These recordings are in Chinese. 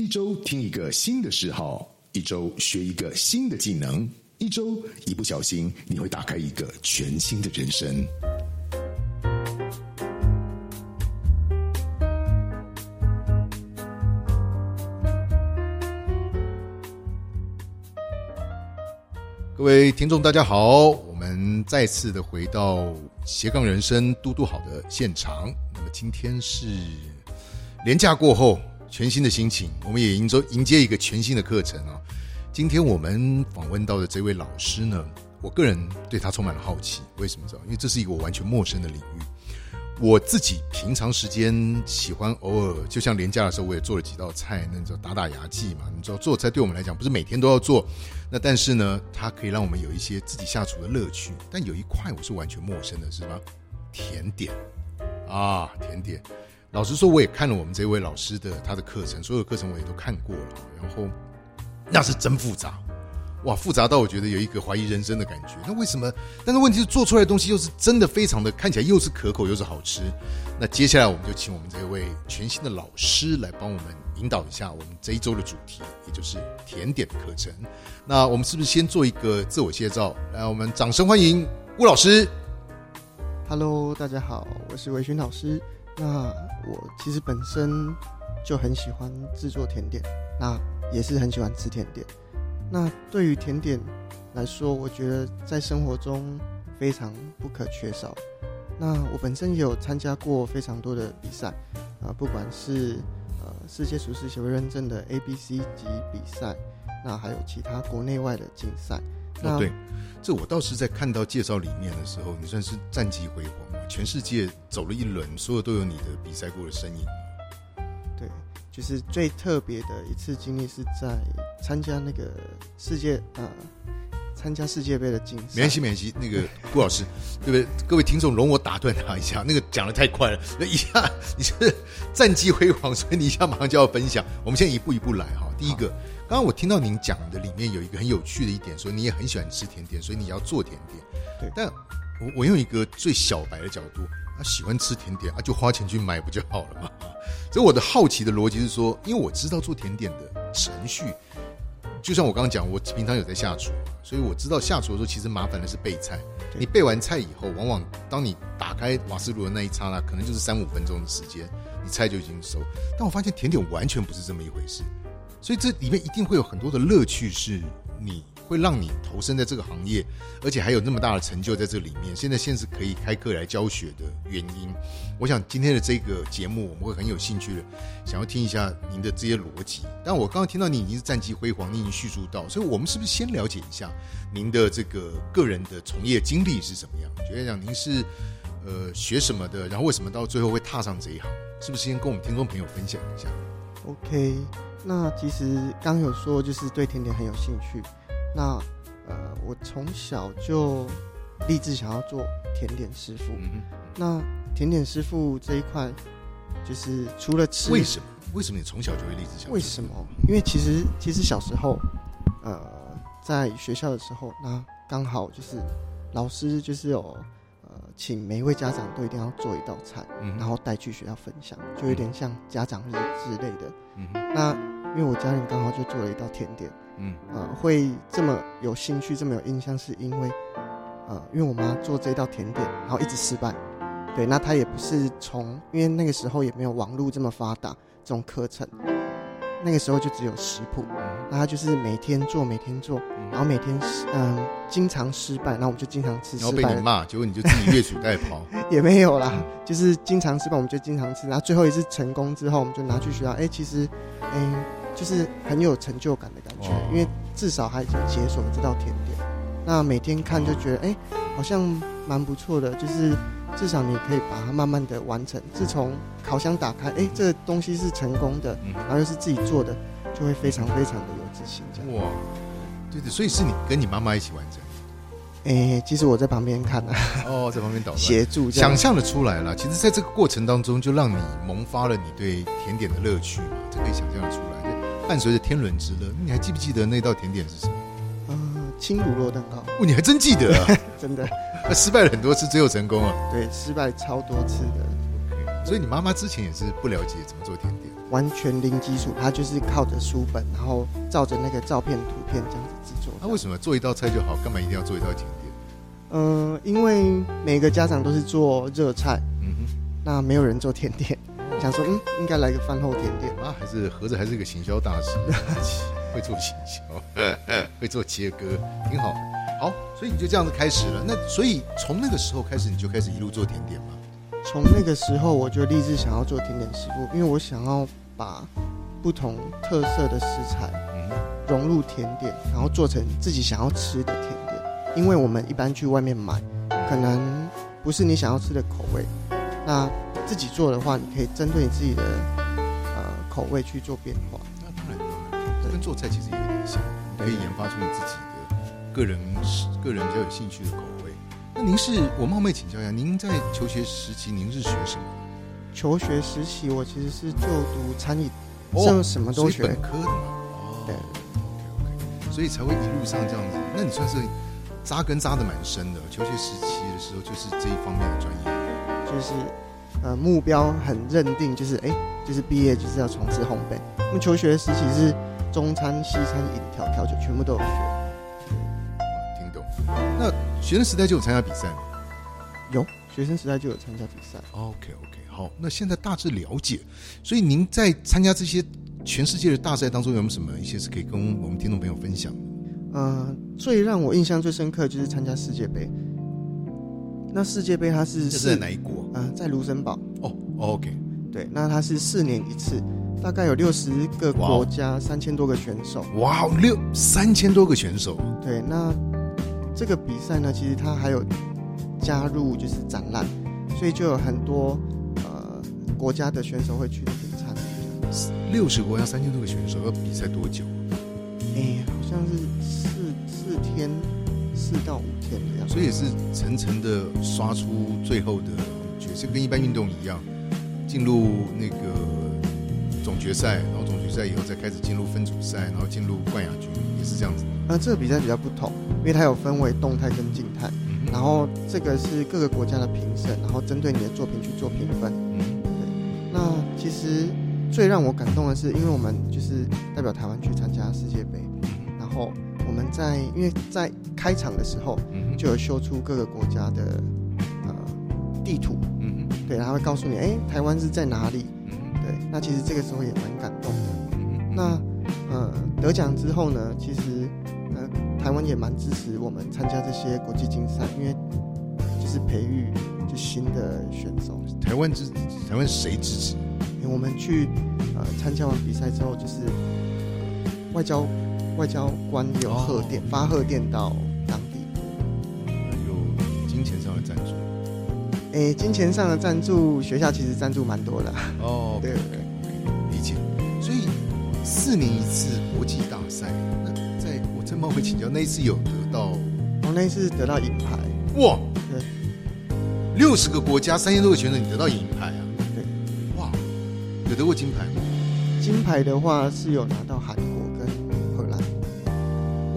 一周听一个新的嗜好，一周学一个新的技能，一周一不小心你会打开一个全新的人生。各位听众，大家好，我们再次的回到斜杠人生嘟嘟好的现场。那么今天是连假过后，全新的心情，我们也迎着迎接一个全新的课程啊。今天我们访问到的这位老师呢，我个人对他充满了好奇，为什么知道？因为这是一个我完全陌生的领域。我自己平常时间喜欢偶尔，就像廉假的时候，我也做了几道菜，那叫打打牙祭嘛。你知道做菜对我们来讲不是每天都要做，那但是呢，它可以让我们有一些自己下厨的乐趣。但有一块我是完全陌生的，是吧？甜点啊，甜点。老实说，我也看了我们这位老师的他的课程，所有课程我也都看过了，然后那是真复杂。哇，复杂到我觉得有一个怀疑人生的感觉。那为什么？但是问题是做出来的东西又是真的非常的看起来又是可口又是好吃。那接下来我们就请我们这位全新的老师来帮我们引导一下我们这一周的主题，也就是甜点的课程。那我们是不是先做一个自我介绍？来，我们掌声欢迎吴老师。Hello，大家好，我是维勋老师。那我其实本身就很喜欢制作甜点，那也是很喜欢吃甜点。那对于甜点来说，我觉得在生活中非常不可缺少。那我本身也有参加过非常多的比赛，啊，不管是呃世界厨师协会认证的 A、B、C 级比赛，那还有其他国内外的竞赛。那，这我倒是在看到介绍里面的时候，你算是战绩辉煌嘛，全世界走了一轮，所有都有你的比赛过的身影。对，就是最特别的一次经历是在参加那个世界呃参加世界杯的竞赛。没关系，没关系。那个顾老师，对不对？各位听众，容我打断他一下，那个讲的太快了，那一下你是战绩辉煌，所以你一下马上就要分享。我们先一步一步来哈。第一个，刚刚我听到您讲的里面有一个很有趣的一点，说你也很喜欢吃甜点，所以你要做甜点。对但我我用一个最小白的角度，啊，喜欢吃甜点啊，就花钱去买不就好了嘛？所以我的好奇的逻辑是说，因为我知道做甜点的程序，就像我刚刚讲，我平常有在下厨，所以我知道下厨的时候其实麻烦的是备菜。你备完菜以后，往往当你打开瓦斯炉的那一刹那，可能就是三五分钟的时间，你菜就已经熟。但我发现甜点完全不是这么一回事，所以这里面一定会有很多的乐趣，是你会让你投身在这个行业，而且还有那么大的成就在这里面。现在现是可以开课来教学的原因，我想今天的这个节目我们会很有兴趣的，想要听一下您的这些逻辑。但我刚刚听到你已经是战绩辉煌，你已经叙述到，所以我们是不是先了解一下您的这个个人的从业经历是怎么样？觉得讲您是呃学什么的，然后为什么到最后会踏上这一行？是不是先跟我们听众朋友分享一下？OK，那其实刚有说就是对甜点很有兴趣。那呃，我从小就立志想要做甜点师傅。嗯那甜点师傅这一块，就是除了吃，哼，为什么？为什么你从小就会立志想？为什么？因为其实其实小时候，呃，在学校的时候，那刚好就是老师就是有呃，请每一位家长都一定要做一道菜，嗯然后带去学校分享，就有点像家长日之类的。嗯那因为我家人刚好就做了一道甜点，嗯呃，会这么有兴趣，这么有印象，是因为呃，因为我妈做这道甜点，然后一直失败。对，那她也不是从，因为那个时候也没有网络这么发达，这种课程，那个时候就只有食谱，那她就是每天做，每天做，然后每天失嗯、经常失败，然后我们就经常吃然后失败的，被你骂，结果你就自己越俎代庖。也没有啦，就是经常失败，我们就经常吃，然后最后一次成功之后，我们就拿去学校，哎、其实，哎、就是很有成就感的感觉，哦。因为至少还已经解锁了这道甜点。那每天看就觉得，哎、好像蛮不错的，就是至少你可以把它慢慢的完成。自从烤箱打开，哎、这个东西是成功的，嗯然后又是自己做的，就会非常非常的有自信。这样，哇，对对，所以是你跟你妈妈一起完成。哎、其实我在旁边看啊，哦，在旁边捣乱。协助想。象的出来了，其实在这个过程当中，就让你萌发了你对甜点的乐趣嘛，这可以想象的出来。这伴随着天伦之乐，你还记不记得那道甜点是什么？呃，轻乳酪蛋糕，哦，你还真记得啊！真的，那失败了很多次，最后成功了。对，失败超多次的。所以你妈妈之前也是不了解怎么做甜点。完全零基础，她就是靠着书本，然后照着那个照片、图片这样子制作。那为什么做一道菜就好，干嘛一定要做一道甜点？嗯，因为每个家长都是做热菜，嗯哼那没有人做甜点，想说嗯，应该来个饭后甜点。哼，啊，还是盒子还是个行销大师，会做行销，会做切割，挺好的。好，所以你就这样子开始了。那所以从那个时候开始，你就开始一路做甜点嘛？从那个时候，我就立志想要做甜点师傅，因为我想要把不同特色的食材融入甜点，然后做成自己想要吃的甜点。因为我们一般去外面买，可能不是你想要吃的口味，那自己做的话，你可以针对你自己的呃口味去做变化。跟做菜其实也有点像，你可以研发出你自己的个人个人比较有兴趣的口味。那您是我冒昧请教一下，您在求学时期您是学什么？求学时期，我其实是就读餐饮，哦这什么都学本。科的嘛。哦对，OK OK，所以才会一路上这样子。那你算是扎根扎的蛮深的。求学时期的时候就是这一方面的专业。就是呃目标很认定，就是哎、就是毕业就是要从事烘焙。那么求学时期是中餐、西餐、饮调、调酒全部都有学。啊，听懂。那学生时代就有参加比赛吗有学生时代就有参加比赛，？OK OK，好，那现在大致了解。所以您在参加这些全世界的大赛当中，有没有什么一些是可以跟我们听众朋友分享的？呃，最让我印象最深刻就是参加世界杯。那世界杯它是这是在哪一国？呃，在卢森堡，哦，OK，对，那它是四年一次，大概有六十个国家，三千多个选手。哇，六三千多个选手，对，那这个比赛呢，其实它还有加入就是展览，所以就有很多呃国家的选手会去那边参与。六十国家三千多个选手，要比赛多久？哎、好像是四四天，四到五。所以也是层层的刷出最后的决赛，跟一般运动一样，进入那个总决赛，然后总决赛以后再开始进入分组赛，然后进入冠亚军，也是这样子。那、这个比赛比较不同，因为它有分为动态跟静态，嗯然后这个是各个国家的评审，然后针对你的作品去做评分。嗯对那其实最让我感动的是，因为我们就是代表台湾去参加世界杯，们在因为在开场的时候嗯就有秀出各个国家的呃地图，嗯哼对，他会告诉你，哎，台湾是在哪里？嗯对，那其实这个时候也蛮感动的。嗯哼那呃得奖之后呢，其实呃台湾也蛮支持我们参加这些国际竞赛，因为就是培育就新的选手。台湾支台湾谁支持？因为我们去呃参加完比赛之后，就是、呃外交外交官有贺电、发贺电到当地。有金钱上的赞助诶，金钱上的赞助，学校其实赞助蛮多的。哦 对理解。所以四年一次国际大赛，那在我正冒昧请教，那一次有得到哦那一次得到银牌，哇，对，六十个国家三千多个选手，你得到银牌啊？对，哇，有得过金牌吗？金牌的话是有拿到韩。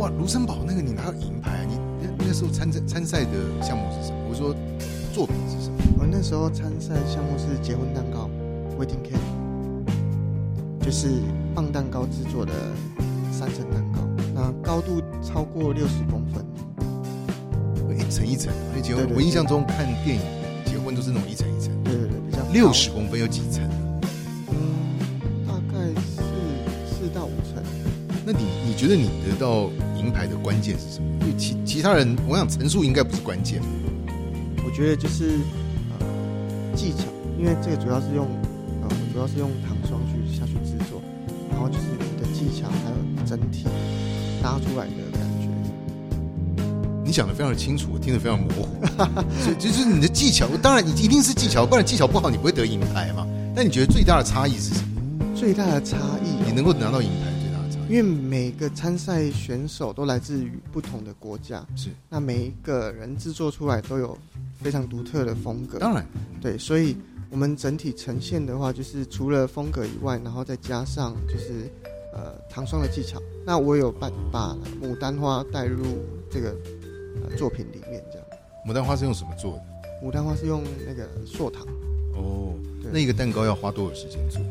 哇，卢森堡那个你拿到银牌啊？你那那时候参赛参赛的项目是什么？我说作品是什么？我那时候参赛项目是结婚蛋糕 （wedding cake），就是棒蛋糕制作的三层蛋糕，那高度超过六十公分。一层一层，而且结婚我印象中看电影结婚都是那种一层一层，对对对，比较高六十公分有几层？觉得你得到银牌的关键是什么？因为其其他人，我想陈述应该不是关键。我觉得就是呃技巧，因为这个主要是用呃主要是用糖霜去下去制作，然后就是你的技巧还有整体搭出来的感觉。你讲的非常的清楚，我听得非常模糊。所以就是你的技巧，当然你一定是技巧，不然技巧不好你不会得银牌嘛。但你觉得最大的差异是什么？最大的差异哦、你能够拿到银牌因为每个参赛选手都来自于不同的国家，是那每一个人制作出来都有非常独特的风格。当然对，所以我们整体呈现的话，就是除了风格以外，然后再加上就是呃糖霜的技巧。那我有把把牡丹花带入这个呃作品里面，这样。牡丹花是用什么做的？牡丹花是用那个硕糖，哦，对那一个蛋糕要花多少时间做？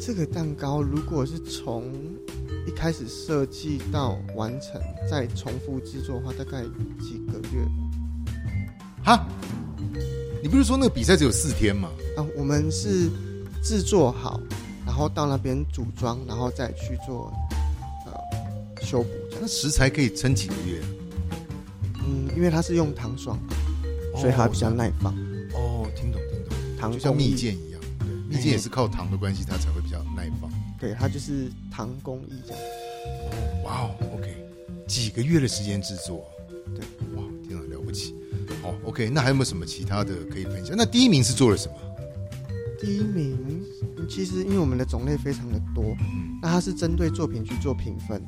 这个蛋糕如果是从一开始设计到完成再重复制作的话，大概几个月哈，你不是说那个比赛只有四天吗？啊。我们是制作好，然后到那边组装，然后再去做呃修补。那食材可以撑几个月？嗯，因为它是用糖霜，所以它比较耐放。哦，听懂听懂，糖就像蜜，饯一样，对，蜜饯也是靠糖的关系，它才会。对，它就是糖工艺这样。哇哦，OK，几个月的时间制作，对，哇，天啊，了不起。好，OK，那还有没有什么其他的可以分享？那第一名是做了什么？第一名，其实因为我们的种类非常的多，嗯那它是针对作品去做评分。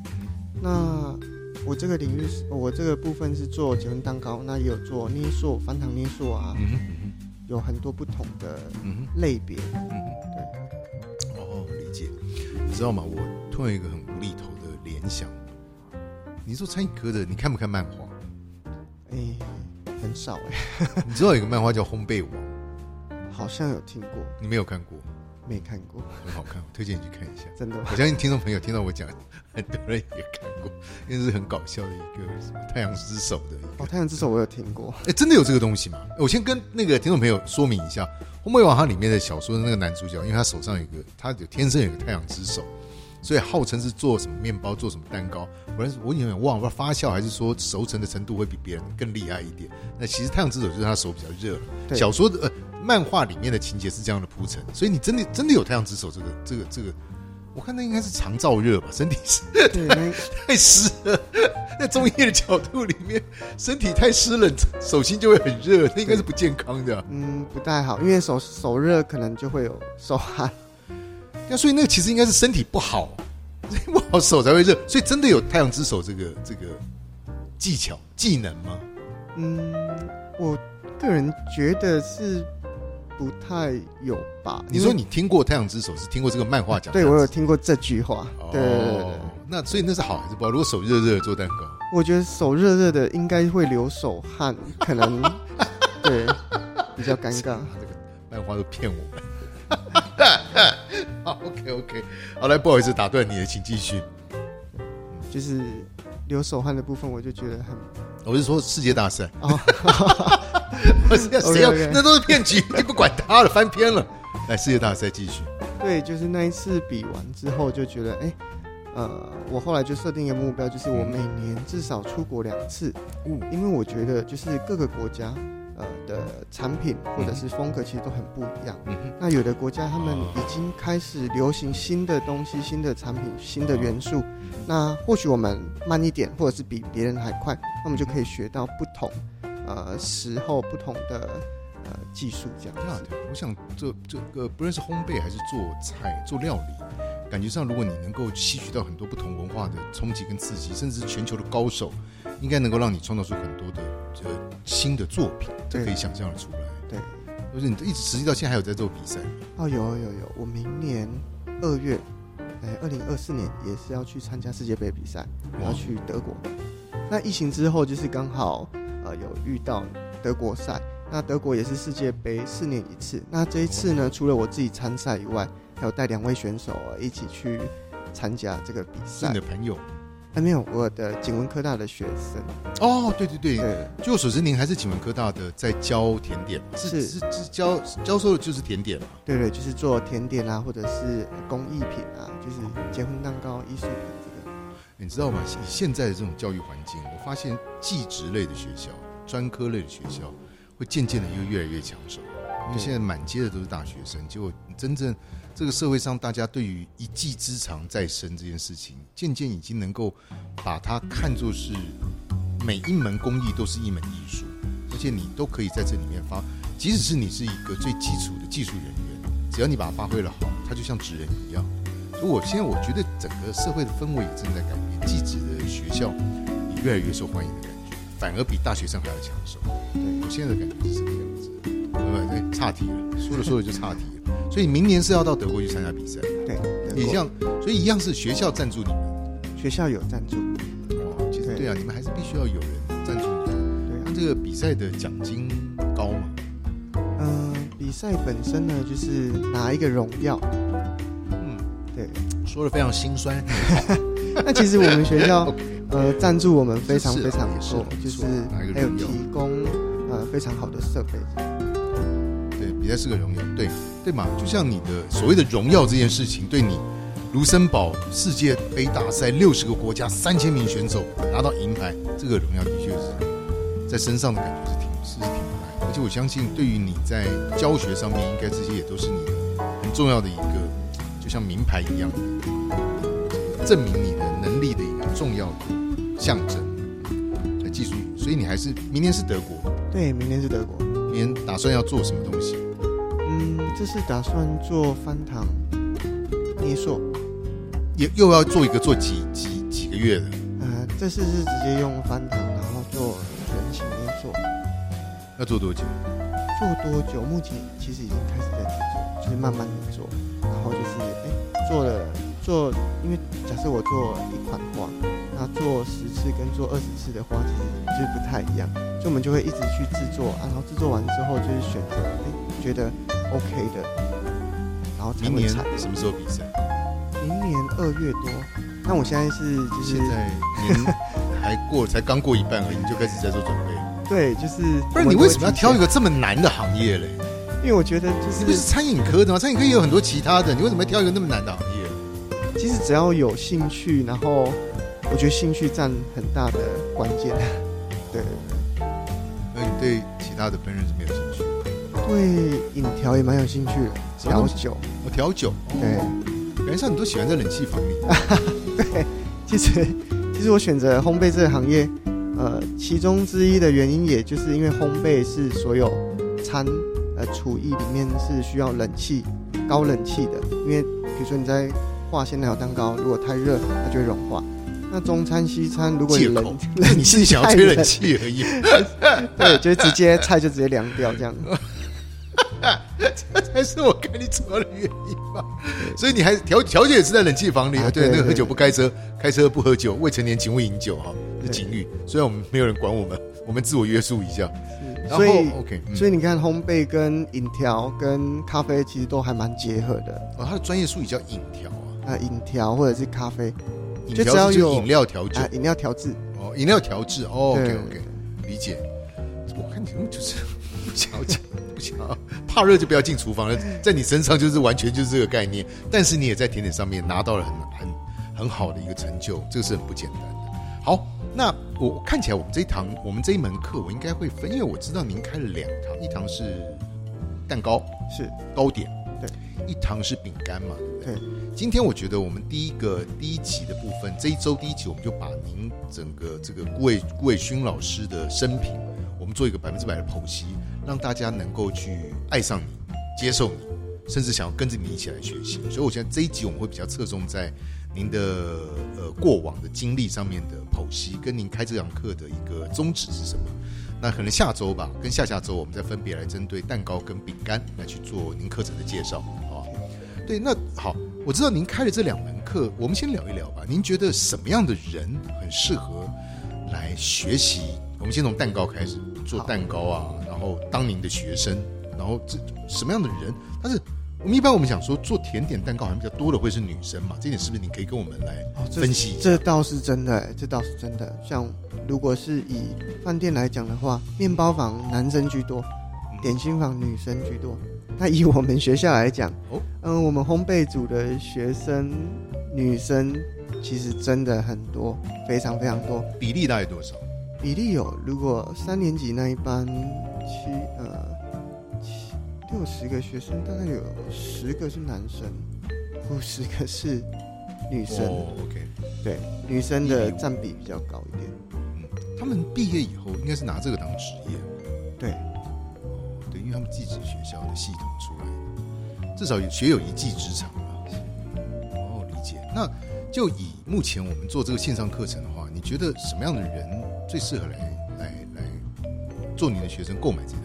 那我这个领域是，我这个部分是做结婚蛋糕，那也有做捏塑、翻糖捏塑啊，有很多不同的类别。知道吗？我突然有一个很无厘头的联想。你做餐饮科的，你看不看漫画？哎、很少哎、你知道有一个漫画叫《烘焙王》，好像有听过，你没有看过？没看过，很好看，我推荐你去看一下。真的吗我相信听众朋友听到我讲，很多人也看过，因为是很搞笑的一个什么太阳之手的一个哦，太阳之手我有听过，哎、真的有这个东西吗？我先跟那个听众朋友说明一下，《烘焙王》它里面的小说的那个男主角，因为他手上有一个，他有天生有个太阳之手，所以号称是做什么面包、做什么蛋糕。我我有点忘了，发酵还是说熟成的程度会比别人更厉害一点。那其实太阳之手就是他手比较热。小说的呃漫画里面的情节是这样的铺陈，所以你真的真的有太阳之手这个这个这个。我看那应该是常燥热吧，身体是对，太湿了。在中医的角度里面，身体太湿冷，手心就会很热，那应该是不健康的啊、嗯不太好，因为手手热可能就会有手汗。那所以那个其实应该是身体不好，不好手才会热。所以真的有太阳之手这个这个技巧技能吗？嗯，我个人觉得是不太有吧。你说你听过太阳之手，是听过这个漫画讲？对我有听过这句话。对对对对对哦，那所以那是好还是不好？如果手热热的做蛋糕，我觉得手热热的应该会流手汗，可能 对比较尴尬。这个漫画都骗我们。好，OK OK，好来，不好意思打断你了，请继续。就是流手汗的部分，我就觉得很我是说世界大赛，哦，谁要 OK，OK 那都是骗局，你不管他了，翻篇了。来，世界大赛继续。对，就是那一次比完之后就觉得，哎、呃，我后来就设定一个目标，就是我每年至少出国两次，嗯因为我觉得就是各个国家呃的产品或者是风格其实都很不一样。嗯哼，那有的国家他们已经开始流行新的东西、新的产品、新的元素，那或许我们慢一点，或者是比别人还快，那我们就可以学到不同呃时候不同的呃技术这样子。这样的，我想这这个不论是烘焙还是做菜、做料理，感觉上如果你能够吸取到很多不同文化的冲击跟刺激，甚至是全球的高手，应该能够让你创造出很多的呃新的作品，这可以想象的出来。对，就是你一直实际到现在还有在做比赛，哦，有有有，我明年二月，哎，二零二四年也是要去参加世界杯比赛，我要去德国。那疫情之后，就是刚好呃有遇到德国赛，那德国也是世界杯四年一次。那这一次呢，除了我自己参赛以外，还有带两位选手呃一起去参加这个比赛是你的。朋友还没有我的景文科大的学生，哦，对对对，对据我所知，您还是景文科大的在教甜点，是是是是教教授的就是甜点嘛？对对，就是做甜点啊，或者是工艺品啊，就是结婚蛋糕、艺术品这个。你知道吗？以现在的这种教育环境，我发现技职类的学校、专科类的学校会渐渐的又越来越抢手，因为现在满街的都是大学生，结果真正这个社会上大家对于一技之长在身这件事情，渐渐已经能够把它看作是每一门工艺都是一门艺术，而且你都可以在这里面发，即使是你是一个最基础的技术人员，只要你把它发挥了好，它就像职人一样。我现在我觉得整个社会的氛围也正在改变，技职的学校也越来越受欢迎的感觉，反而比大学生还要抢手。对我现在的感觉是这个样子。对不对？哎岔题了，说着说着就差题了。所以明年是要到德国去参加比赛，对，德国也像，所以一样是学校赞助你们。学校有赞助，哦，其实对对啊，你们还是必须要有人赞助你们。对啊，那这个比赛的奖金高吗？嗯、比赛本身呢，就是拿一个荣耀，说的非常心酸。那其实我们学校 呃赞助我们非常非常多，就是还有提供呃非常好的设备。对，比赛是个荣耀，对对嘛？就像你的所谓的荣耀这件事情，对你卢森堡世界杯大赛六十个国家三千名选手拿到银牌，这个荣耀的确是在身上的感觉是挺是挺难。而且我相信，对于你在教学上面，应该这些也都是你的很重要的一个，就像名牌一样，证明你的能力的一个重要的象征。来技术，所以你还是明年是德国，对，明天是德国。明年打算要做什么东西？嗯，这是打算做翻糖捏塑，也又要做一个做几几几个月的，呃，这次是直接用翻糖，然后做人形捏塑。要做多久？做多久？目前其实已经开始在制作，就是慢慢的做，然后就是哎、做了做，因为假设我做一款画，那做十次跟做二十次的画其实就是不太一样，所以我们就会一直去制作啊，然后制作完之后就是选择哎、觉得 OK 的，然后才明年会产。什么时候比赛？明年二月多，那我现在是就是现在年 还过才刚过一半而已，你就开始在做准备。对，就是不然你为什么要挑一个这么难的行业嘞？因为我觉得就你不是是餐饮科的吗？餐饮科也有很多其他的，你为什么要挑一个那么难的行业？其实只要有兴趣，然后我觉得兴趣占很大的关键。对对对那你对其他的烹饪是没有兴趣？对，饮调也蛮有兴趣的，调酒。哦，调酒。对哦，感觉上你都喜欢在冷气房里。对，其实其实我选择烘焙这个行业，呃，其中之一的原因，也就是因为烘焙是所有餐呃厨艺里面是需要冷气高冷气的，因为比如说你在画仙条蛋糕，如果太热，它就会融化。那中餐西餐，如果你冷借口，你是想要吹冷气而已。对，就直接菜就直接凉掉这样。这才是我跟你走的原因吧。所以你还调调解也是在冷气房里啊？对，那个喝酒不开车，开车不喝酒，未成年请勿饮酒哈，是对警语。虽然我们没有人管我们，我们自我约束一下。所以 OK，嗯所以你看，烘焙跟饮调跟咖啡其实都还蛮结合的。哦，它的专业术语叫饮调啊，啊，饮调或者是咖啡饮就只要有饮料调酒啊，饮料调制。哦，饮料调制哦，OK OK，理解。我看你们就是 不想要讲，不想要怕热就不要进厨房了，在你身上就是完全就是这个概念。但是你也在甜点上面拿到了很很很好的一个成就，这个是很不简单的。好，那我看起来我们这一堂我们这一门课我应该会分，因为我知道您开了两堂，一堂是蛋糕是糕点，对，一堂是饼干嘛，对不对？对今天我觉得我们第一个第一集的部分，这一周第一集我们就把您整个这个顾伟顾伟勋老师的生平，我们做一个百分之百的剖析，让大家能够去爱上你、接受你，甚至想要跟着你一起来学习。所以我觉得这一集我们会比较侧重在您的呃过往的经历上面的剖析，跟您开这堂课的一个宗旨是什么。那可能下周吧，跟下下周我们再分别来针对蛋糕跟饼干来去做您课程的介绍，好？对，那好，我知道您开了这两门课，我们先聊一聊吧。您觉得什么样的人很适合来学习？我们先从蛋糕开始做蛋糕啊，然后当您的学生，然后这什么样的人？他是我们一般我们想说做甜点蛋糕好像比较多的会是女生嘛，这点是不是你可以跟我们来分析一下？这倒是真的，这倒是真的。像如果是以饭店来讲的话，面包房男生居多，点心房女生居多。那以我们学校来讲，哦嗯，我们烘焙组的学生女生其实真的很多，非常非常多。比例大概多少？比例有，如果三年级那一班七呃七六十个学生，大概有十个是男生，五十个是女生。哦，OK，对，女生的占比比较高一点。嗯他们毕业以后应该是拿这个当职业。对，哦，对，因为他们技职学校的系统出来的，至少有学有一技之长吧。哦，理解。那就以目前我们做这个线上课程的话，你觉得什么样的人最适合来来来做你的学生购买这？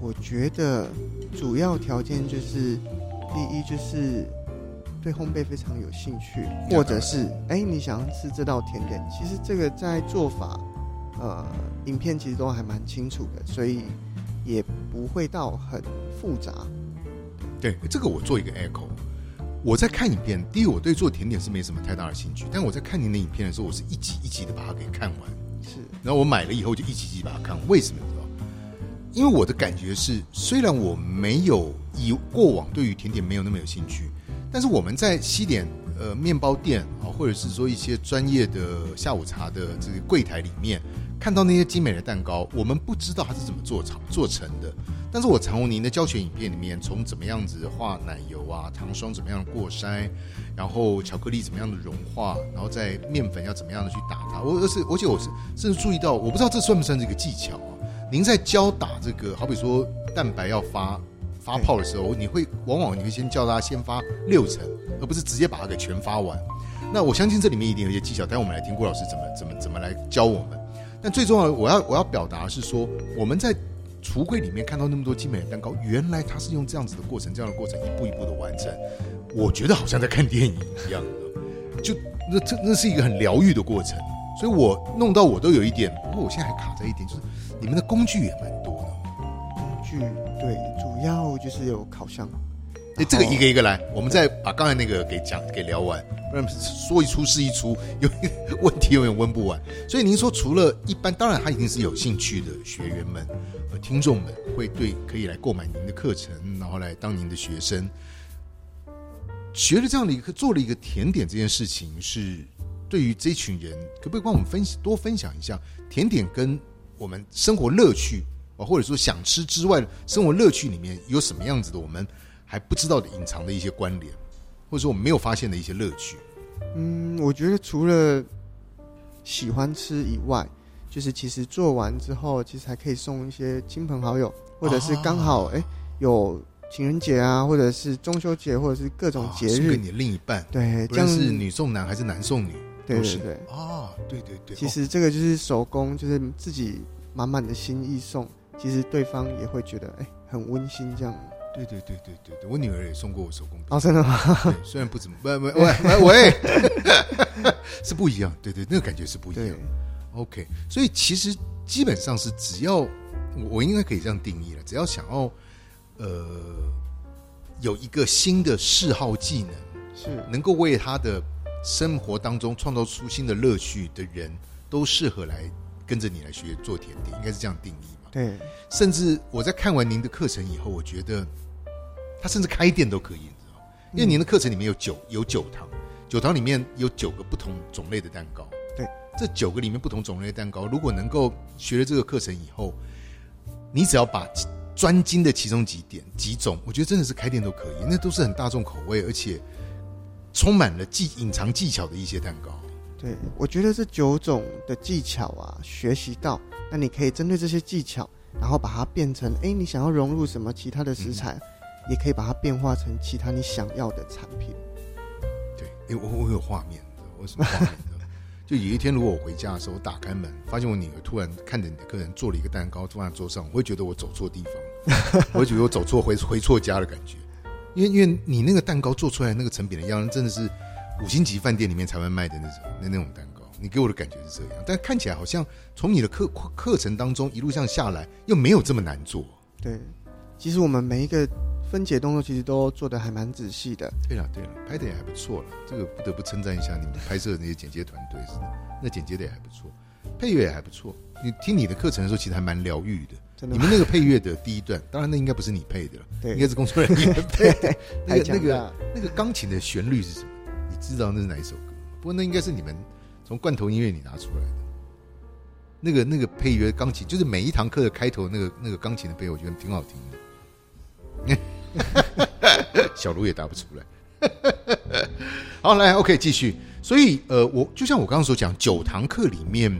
我觉得主要条件就是，第一就是对烘焙非常有兴趣，或者是哎、你想要吃这道甜点，其实这个在做法，呃，影片其实都还蛮清楚的，所以也不会到很复杂。对，这个我做一个 echo。我在看影片，第一，我对做甜点是没什么太大的兴趣，但我在看您的影片的时候，我是一集一集的把它给看完。是，然后我买了以后就一集一集把它看完。为什么？因为我的感觉是，虽然我没有以过往对于甜点没有那么有兴趣，但是我们在西点呃面包店啊，或者是说一些专业的下午茶的这个柜台里面，看到那些精美的蛋糕，我们不知道它是怎么做成做成的。但是我从您的教学影片里面，从怎么样子化奶油啊、糖霜怎么样过筛，然后巧克力怎么样的融化，然后在面粉要怎么样的去打它，我而是而且我是甚至注意到，我不知道这算不算是一个技巧啊？您在教打这个，好比说蛋白要发发泡的时候，你会往往你会先叫它先发六成，而不是直接把它给全发完。那我相信这里面一定有一些技巧，但我们来听郭老师怎么怎么怎么来教我们。但最重要的，我要我要表达是说，我们在。橱柜里面看到那么多精美的蛋糕，原来它是用这样子的过程，这样的过程一步一步的完成。我觉得好像在看电影一样的，就那这那是一个很疗愈的过程。所以我弄到我都有一点，不过我现在还卡在一点，就是你们的工具也蛮多的。工具对，主要就是有烤箱。哎，这个一个一个来，我们再把刚才那个给讲给聊完，不然说一出是一出，有 问题永远问不完。所以您说，除了一般，当然他一定是有兴趣的学员们和听众们会对可以来购买您的课程，然后来当您的学生。学了这样的一个做了一个甜点这件事情，是对于这群人，可不可以帮我们分析多分享一下甜点跟我们生活乐趣啊，或者说想吃之外生活乐趣里面有什么样子的我们？还不知道的隐藏的一些关联，或者说我们没有发现的一些乐趣。嗯，我觉得除了喜欢吃以外，就是其实做完之后，其实还可以送一些亲朋好友，或者是刚好哎有情人节啊，或者是中秋节，或者是各种节日，送给你另一半。对，这样是女送男还是男送女？对对对。哦，对对对。其实这个就是手工，就是自己满满的心意送，其实对方也会觉得哎很温馨这样。对对对对对对，我女儿也送过我手工饼。哦，真的吗？虽然不怎么，喂喂喂喂，是不一样。对对，那个感觉是不一样。OK，所以其实基本上是只要我应该可以这样定义了，只要想要呃有一个新的嗜好技能，是能够为他的生活当中创造出新的乐趣的人，都适合来跟着你来学做甜点，应该是这样定义嘛？对。甚至我在看完您的课程以后，我觉得。他甚至开店都可以，你知道因为您的课程里面有九有九堂，九堂里面有九个不同种类的蛋糕。对，这九个里面不同种类的蛋糕，如果能够学了这个课程以后，你只要把专精的其中几点几种，我觉得真的是开店都可以。那都是很大众口味，而且充满了技隐藏技巧的一些蛋糕。对，我觉得这九种的技巧啊，学习到，那你可以针对这些技巧，然后把它变成，哎，你想要融入什么其他的食材。也可以把它变化成其他你想要的产品。对，哎，我我有画面，我什么画面的？就有一天，如果我回家的时候，我打开门，发现我女儿突然看着你的客人做了一个蛋糕放在桌上，我会觉得我走错地方，我会觉得我走错回回错家的感觉。因为因为你那个蛋糕做出来那个成品的样子，真的是五星级饭店里面才会卖的那种那那种蛋糕。你给我的感觉是这样，但看起来好像从你的课课程当中一路上下来，又没有这么难做。对，其实我们每一个。分解动作其实都做的还蛮仔细的。对了对了，拍的也还不错了。这个不得不称赞一下你们拍摄的那些剪接团队，是那剪接的也还不错，配乐也还不错。你听你的课程的时候，其实还蛮疗愈的。真的，你们那个配乐的第一段，当然那应该不是你配的了，对，应该是工作人员配。那个那个那个钢琴的旋律是什么？你知道那是哪一首歌？不过那应该是你们从罐头音乐里拿出来的。那个那个配乐钢琴，就是每一堂课的开头那个那个钢琴的配，我觉得挺好听的。小卢也答不出来。好，来，OK，继续。所以，呃，我就像我刚刚所讲，九堂课里面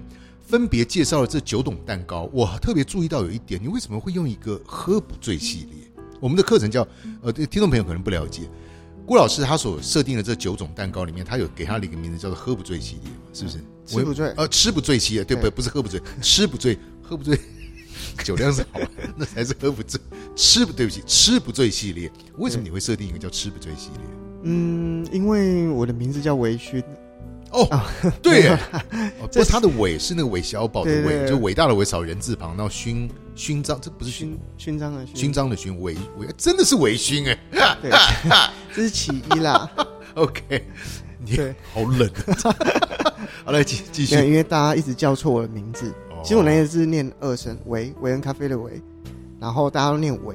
分别介绍了这九种蛋糕。我特别注意到有一点，你为什么会用一个喝不醉系列？我们的课程叫……呃，听众朋友可能不了解，郭老师他所设定的这九种蛋糕里面，他有给他的一个名字叫做“喝不醉系列”，是不是？吃不醉？呃，吃不醉系列，对不？不是喝不醉，吃不醉，喝不醉。酒量是好，那才是喝不醉。吃不对不起，吃不醉系列，为什么你会设定一个叫吃不醉系列？嗯，因为我的名字叫微醺，哦，对耶，哦不是它的伟是那个韦小宝的伟，对对对就伟大的伟少人字旁，然后勋勋章，这不是勋勋勋章的勋勋章的勋，伟伟真的是伟勋哎。对，这是其一啦。OK，你对好冷。好来继继续，。因为大家一直叫错我的名字，哦其实我那天是念二声维维恩咖啡的维，然后大家都念维，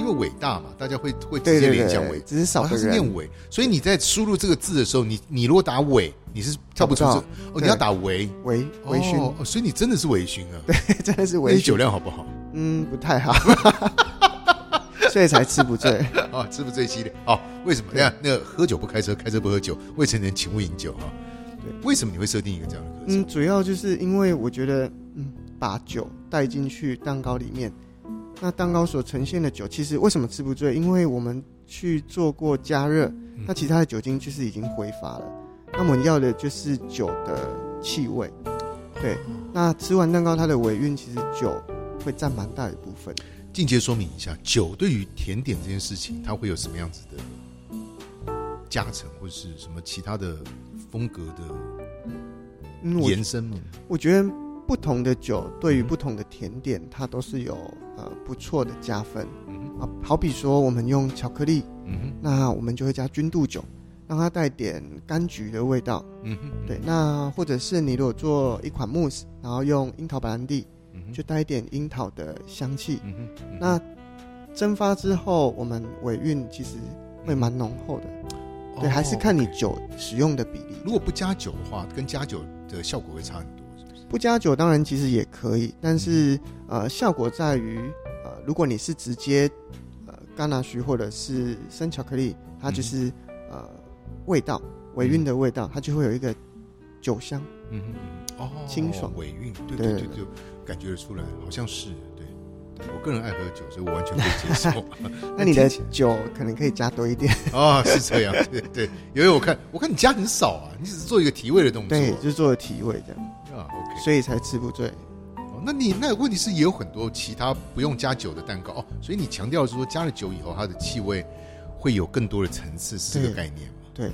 因为伟大嘛，大家会会直对接对对，联想伟。只是少哦，他是念伟，所以你在输入这个字的时候，你你如果打伟，你是跳不出这找不到哦，你要打维维维勋，哦，哦所以你真的是微醺啊。真的是那你酒，量好不好？嗯，不太好，所以才吃不醉。啊，吃不醉系列。哦，为什么？对啊，那个喝酒不开车，开车不喝酒，未成年请勿饮酒啊。对，为什么你会设定一个这样的课程？嗯，主要就是因为我觉得，嗯，把酒带进去蛋糕里面，那蛋糕所呈现的酒，其实为什么吃不醉？因为我们去做过加热，嗯那其他的酒精就是已经挥发了，那我们要的就是酒的气味。对，那吃完蛋糕，它的尾韵其实酒会占蛮大一部分。进阶说明一下，酒对于甜点这件事情，它会有什么样子的加成，或者是什么其他的风格的延伸吗？我觉得不同的酒对于不同的甜点，它都是有呃不错的加分嗯啊。好比说，我们用巧克力，嗯那我们就会加君度酒，让它带点柑橘的味道。嗯哼，对，那或者是你如果做一款慕斯，然后用樱桃白兰地，嗯哼，就带一点樱桃的香气。嗯哼，嗯哼那蒸发之后，我们尾韵其实会蛮浓厚的。对，还是看你酒使用的比例。如果不加酒的话，跟加酒的效果会差很多，是不加酒当然其实也可以，但是呃，效果在于呃，如果你是直接呃甘拿须或者是生巧克力，它就是、呃味道尾韵的味道，它就会有一个酒香。嗯哼，嗯哦，清爽尾韵，对对对就感觉得出来，好像是对。我个人爱喝酒，所以我完全可以接受。那你的酒可能可以加多一点，来 啊、是这样，对对。因为我看，我看你加很少啊，你只是做一个提味的动作。对，就是做个提味这样，啊，OK。所以才吃不醉。哦那你那问题是也有很多其他不用加酒的蛋糕哦，所以你强调是说加了酒以后，它的气味会有更多的层次，是这个概念吗？对，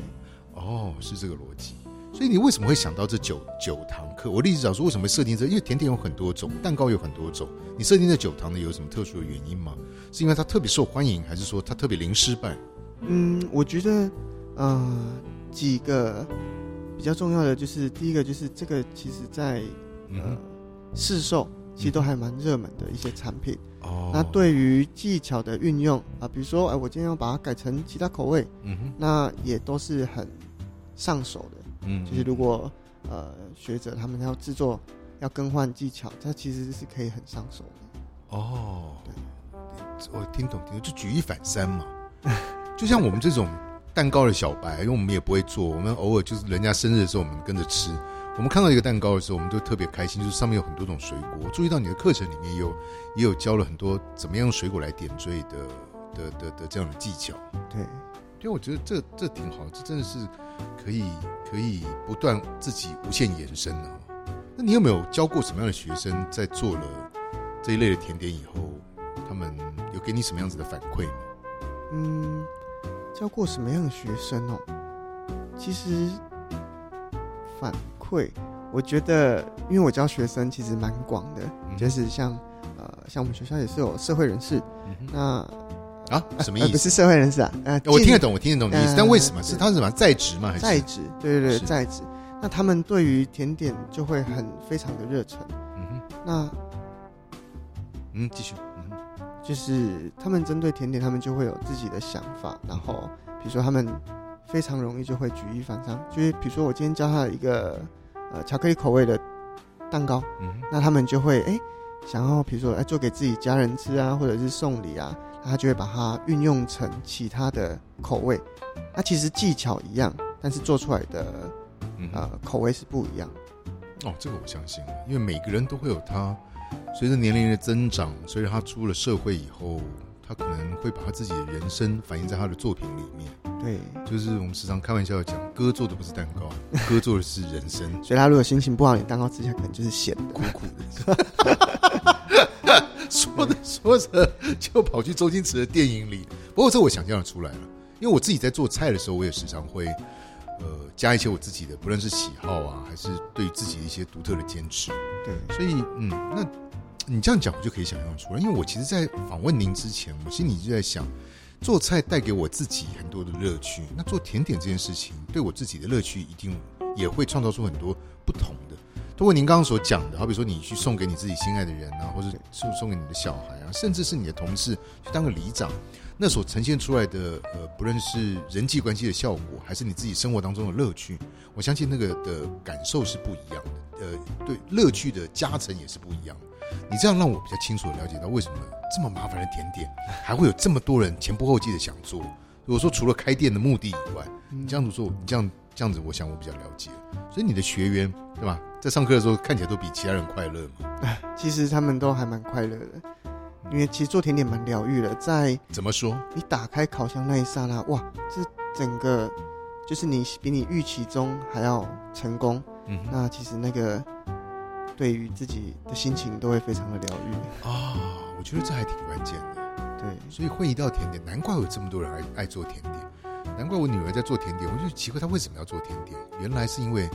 哦，是这个逻辑。所以你为什么会想到这九九堂课？我例子讲说为什么设定这？因为甜点有很多种，蛋糕有很多种。你设定这九堂呢有什么特殊的原因吗？是因为它特别受欢迎，还是说它特别零失败？嗯，我觉得呃几个比较重要的就是第一个就是这个其实在市售其实都还蛮热门的一些产品。哦，那，对于技巧的运用啊，比如说，哎，我今天要把它改成其他口味，嗯哼，那也都是很上手的。嗯，就是如果呃学者他们要制作要更换技巧，它其实是可以很上手的。哦，我听懂听懂，就举一反三嘛。就像我们这种蛋糕的小白，因为我们也不会做，我们偶尔就是人家生日的时候，我们跟着吃。我们看到一个蛋糕的时候，我们都特别开心，就是上面有很多种水果。我注意到你的课程里面也有也有教了很多怎么样用水果来点缀的的的的这样的技巧。对，对，我觉得这这挺好，这真的是可以可以不断自己无限延伸的、哦。那你有没有教过什么样的学生，在做了这一类的甜点以后，他们有给你什么样子的反馈吗？嗯，教过什么样的学生哦？其实反馈，我觉得，因为我教学生其实蛮广的，嗯就是像呃，像我们学校也是有社会人士，嗯那啊，什么意思？呃不是社会人士啊，呃，我听得懂，我听得懂你的意思，呃但为什么是他是什么在职吗？还是在职，对对对，在职。那他们对于甜点就会很非常的热忱。嗯哼那嗯，继续，就是他们针对甜点，他们就会有自己的想法，然后比如说他们非常容易就会举一反三，就是比如说我今天教他一个呃巧克力口味的蛋糕，嗯那他们就会哎、想要比如说哎做给自己家人吃啊，或者是送礼啊，那他就会把它运用成其他的口味。那其实技巧一样，但是做出来的呃口味是不一样。哦，这个我相信，因为每个人都会有他随着年龄的增长，随着他出了社会以后，他可能会把他自己的人生反映在他的作品里面。对，就是我们时常开玩笑讲，哥做的不是蛋糕，哥做的是人生，所以他如果心情不好，你蛋糕吃起来可能就是咸的。苦苦的。说着说着就跑去周星驰的电影里，不过这我想象的出来了，因为我自己在做菜的时候，我也时常会，呃加一些我自己的，不论是喜好啊，还是对自己的一些独特的坚持。对，所以嗯，那你这样讲，我就可以想象出来，因为我其实，在访问您之前，我心里就在想，做菜带给我自己很多的乐趣，那做甜点这件事情，对我自己的乐趣一定也会创造出很多不同的。通过您刚刚所讲的，好比说你去送给你自己心爱的人啊，或者送送给你的小孩啊，甚至是你的同事去当个里长，那所呈现出来的呃，不论是人际关系的效果，还是你自己生活当中的乐趣，我相信那个的感受是不一样的。呃，对，乐趣的加成也是不一样的。你这样让我比较清楚的了解到，为什么这么麻烦的甜点，还会有这么多人前仆后继的想做。如果说除了开店的目的以外，你这样子做，你这样这样子，我想我比较了解。所以你的学员对吧，在上课的时候看起来都比其他人快乐嘛？其实他们都还蛮快乐的，因为其实做甜点蛮疗愈的。在怎么说？你打开烤箱那一刹那，哇，这整个就是你比你预期中还要成功。嗯，那其实那个对于自己的心情都会非常的疗愈啊。我觉得这还挺关键的。对，所以会一道甜点，难怪有这么多人爱爱做甜点。难怪我女儿在做甜点，我就奇怪她为什么要做甜点。原来是因为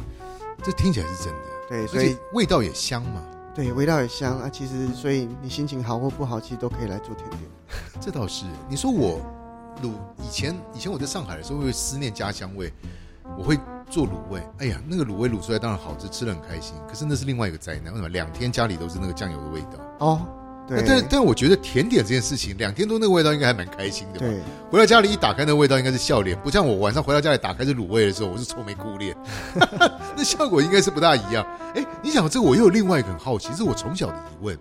这听起来是真的，对，所以味道也香嘛。对，味道也香啊。其实，所以你心情好或不好，其实都可以来做甜点。这倒是。你说我卤以前以前我在上海的时候会思念家乡味，我会做卤味。哎呀，那个卤味卤出来当然好吃，吃的很开心。可是那是另外一个灾难，为什么？两天家里都是那个酱油的味道。哦。但但我觉得甜点这件事情，两天多那个味道应该还蛮开心的。对，回到家里一打开，那味道应该是笑脸，不像我晚上回到家里打开是卤味的时候，我是愁眉苦脸，那效果应该是不大一样。哎，你想这个，我又有另外一个很好奇，是我从小的疑问。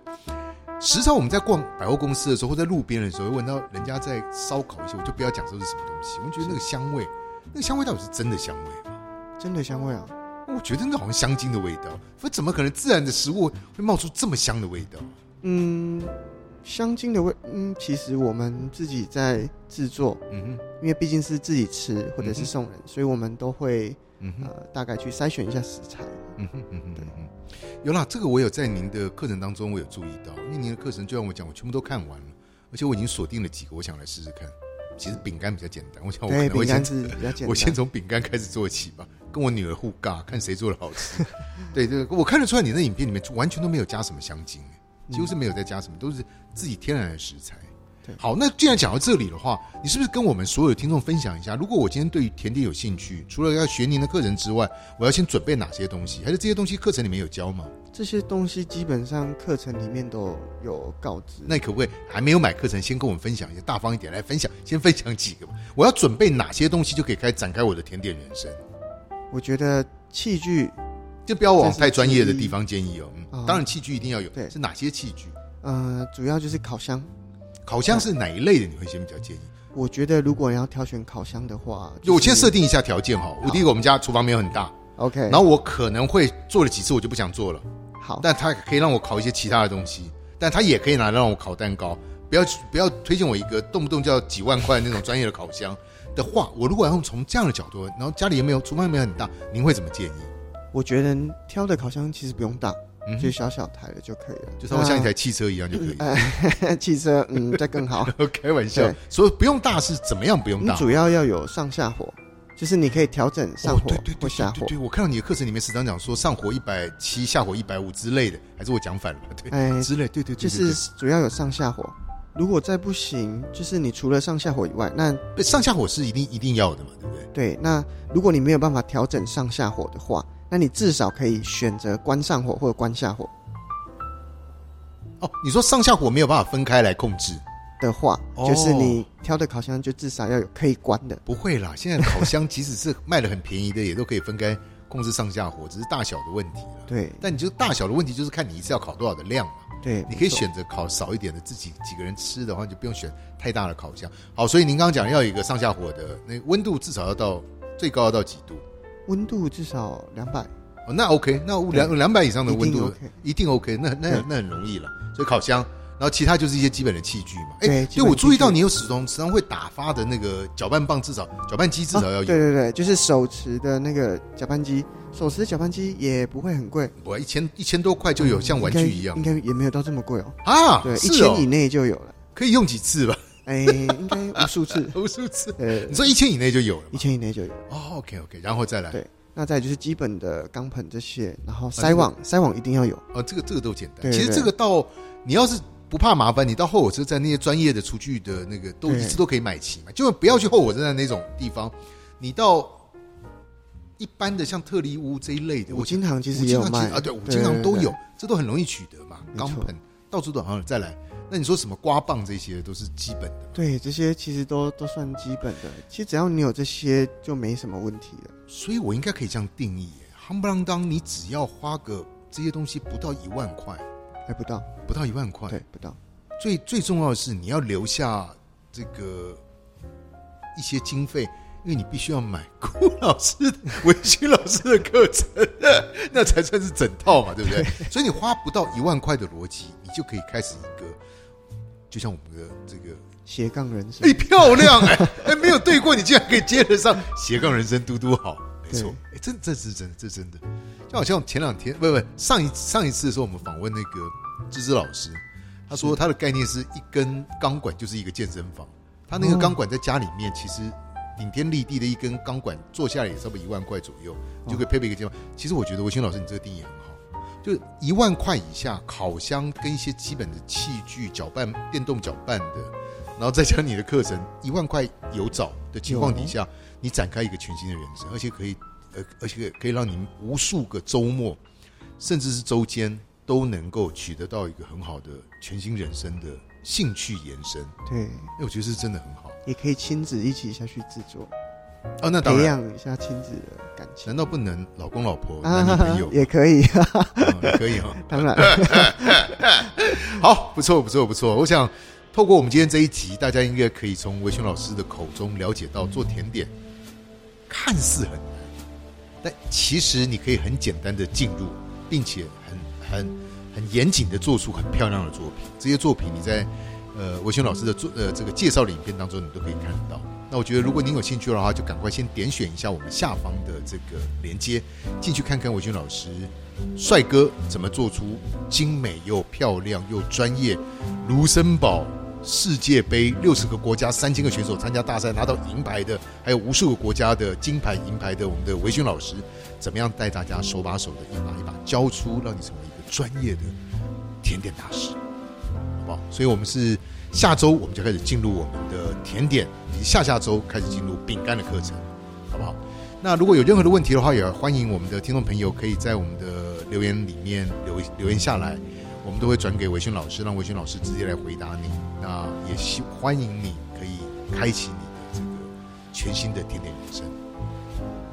时常我们在逛百货公司的时候，或在路边的时候，会闻到人家在烧烤一些，我就不要讲说是什么东西，我觉得那个香味，那个香味到底是真的香味吗？真的香味啊！我觉得那好像香精的味道，我怎么可能自然的食物会冒出这么香的味道？嗯。香精的味，嗯，其实我们自己在制作，嗯哼，因为毕竟是自己吃或者是送人，所以我们都会，嗯呃，大概去筛选一下食材，嗯哼，嗯哼，对，嗯，有啦，这个我有在您的课程当中，我有注意到，因为您的课程就像我讲，我全部都看完了，而且我已经锁定了几个，我想来试试看。其实饼干比较简单，我想我可能会先，我先从饼干开始做起吧，跟我女儿互尬，看谁做的好吃。对对，我看得出来你那影片里面完全都没有加什么香精。几乎是没有再加什么，都是自己天然的食材。好，那既然讲到这里的话，你是不是跟我们所有的听众分享一下？如果我今天对于甜点有兴趣，除了要学您的课程之外，我要先准备哪些东西？还是这些东西课程里面有教吗？这些东西基本上课程里面都有告知。那可不可以还没有买课程，先跟我们分享一下，大方一点来分享，先分享几个吧。我要准备哪些东西就可以开展开我的甜点人生？我觉得器具。就不要往太专业的地方建议哦。嗯，当然器具一定要有。对，是哪些器具？呃，主要就是烤箱。烤箱是哪一类的？你会先比较建议？我觉得如果你要挑选烤箱的话，就我先设定一下条件哈。我第一个，我们家厨房没有很大。OK。然后我可能会做了几次，我就不想做了。好。但它可以让我烤一些其他的东西，但它也可以拿来让我烤蛋糕。不要不要推荐我一个动不动就要几万块那种专业的烤箱的话，我如果要用从这样的角度，然后家里也没有厨房也没有很大，您会怎么建议？我觉得挑的烤箱其实不用大，嗯就小小台的就可以了，就稍微像一台汽车一样就可以。汽车，嗯，再更好。开玩笑，所以不用大是怎么样？不用大，主要要有上下火，就是你可以调整上火或下火。对，我看到你的课程里面时常讲说上火一百七，下火一百五之类的，还是我讲反了？对，之类，对对，就是主要有上下火。如果再不行，就是你除了上下火以外，那上下火是一定一定要的嘛，对不对？对，那如果你没有办法调整上下火的话。那你至少可以选择关上火或者关下火。哦，你说上下火没有办法分开来控制的话，就是你挑的烤箱就至少要有可以关的。不会啦，现在烤箱即使是卖的很便宜的，也都可以分开控制上下火，只是大小的问题了。对，但你就大小的问题就是看你一次要烤多少的量嘛。对，你可以选择烤少一点的，自己几个人吃的话你就不用选太大的烤箱。好，所以您刚刚讲要有一个上下火的，那温度至少要到最高要到几度？温度至少两百哦，那 OK，那两两百以上的温度一定 OK，那那那很容易了。所以烤箱，然后其他就是一些基本的器具嘛。哎，对我注意到你有始终时常会打发的那个搅拌棒，至少搅拌机至少要有。对对对，就是手持的那个搅拌机，手持搅拌机也不会很贵，我一千一千多块就有，像玩具一样，应该也没有到这么贵哦。啊，对，一千以内就有了。可以用几次吧？哎，应该无数次，无数次。呃你，说一千以内就有了一？千以内就有。哦，OK OK，然后再来。对那再就是基本的钢盆这些，然后这个筛网，筛网一定要有。哦，这个这个都简单。对其实这个到你要是不怕麻烦，你到后火车站那些专业的厨具的那个都一次都可以买齐嘛，就不要去后火车站那种地方，你到一般的像特例屋这一类的，五金行其实也有卖啊，对，五金行都有，这都很容易取得嘛。钢盆到处都好像再来，那你说什么刮棒这些都是基本的。对，这些其实都都算基本的。其实只要你有这些，就没什么问题了。所以我应该可以这样定义耶：夯不啷当，你只要花个这些东西不到一万块，还不到，不到一万块，对，不到。最最重要的是你要留下这个一些经费，因为你必须要买顾老师、维勋老师的课程，那才算是整套嘛，对不对？所以你花不到一万块的逻辑，你就可以开始一个，就像我们的这个，斜杠人生。哎，，漂亮哎 哎，没有对过，你竟然可以接得上斜杠人生嘟嘟好，没错，哎，真这是真的，这真的，就好像前两天不不上一上一次的时候，我们访问那个芝芝老师，他说他的概念是一根钢管就是一个健身房，他那个哦。钢管在家里面其实顶天立地的一根钢管，做下来也差不多一万块左右，就可以配备一个健身房。其实我觉得维勋老师你这个定义很好，就一万块以下，烤箱跟一些基本的器具、搅拌、电动搅拌的，然后再加你的课程，一万块有找的情况底下，你展开一个全新的人生，而且可以，呃，而且可以让你无数个周末，甚至是周间都能够取得到一个很好的全新人生的兴趣延伸。对，那，我觉得是真的很好。也可以亲子一起下去制作，哦。那当培，养一下亲子的感情难道不能老公老婆、男女朋友 也可以，嗯也可以哈、当然，好，不错，不错，不错。我想透过我们今天这一集，大家应该可以从维轩老师的口中了解到，做甜点看似很难，但其实你可以很简单的进入，并且很很很严谨的做出很漂亮的作品。这些作品你在呃维轩老师的作呃这个介绍的影片当中，你都可以看得到。那我觉得，如果您有兴趣的话，就赶快先点选一下我们下方的这个连接，进去看看维军老师帅哥怎么做出精美又漂亮又专业，卢森堡世界杯六十个国家三千个选手参加大赛拿到银牌的，还有无数个国家的金牌、银牌的我们的维军老师，怎么样带大家手把手的一把一把教出，让你成为一个专业的甜点大师，好不好？所以我们是下周我们就开始进入我们的甜点，以及下下周开始进入饼干的课程，好不好？那如果有任何的问题的话，也欢迎我们的听众朋友可以在我们的留言里面留留言下来，我们都会转给维勋老师，让维勋老师直接来回答你。那也希欢迎你可以开启你的这个全新的甜点人生。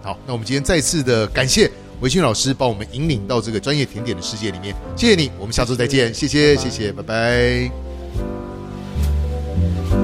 好，那我们今天再次的感谢维勋老师帮我们引领到这个专业甜点的世界里面，谢谢你，我们下周再见，谢谢，谢谢，拜拜 Bye.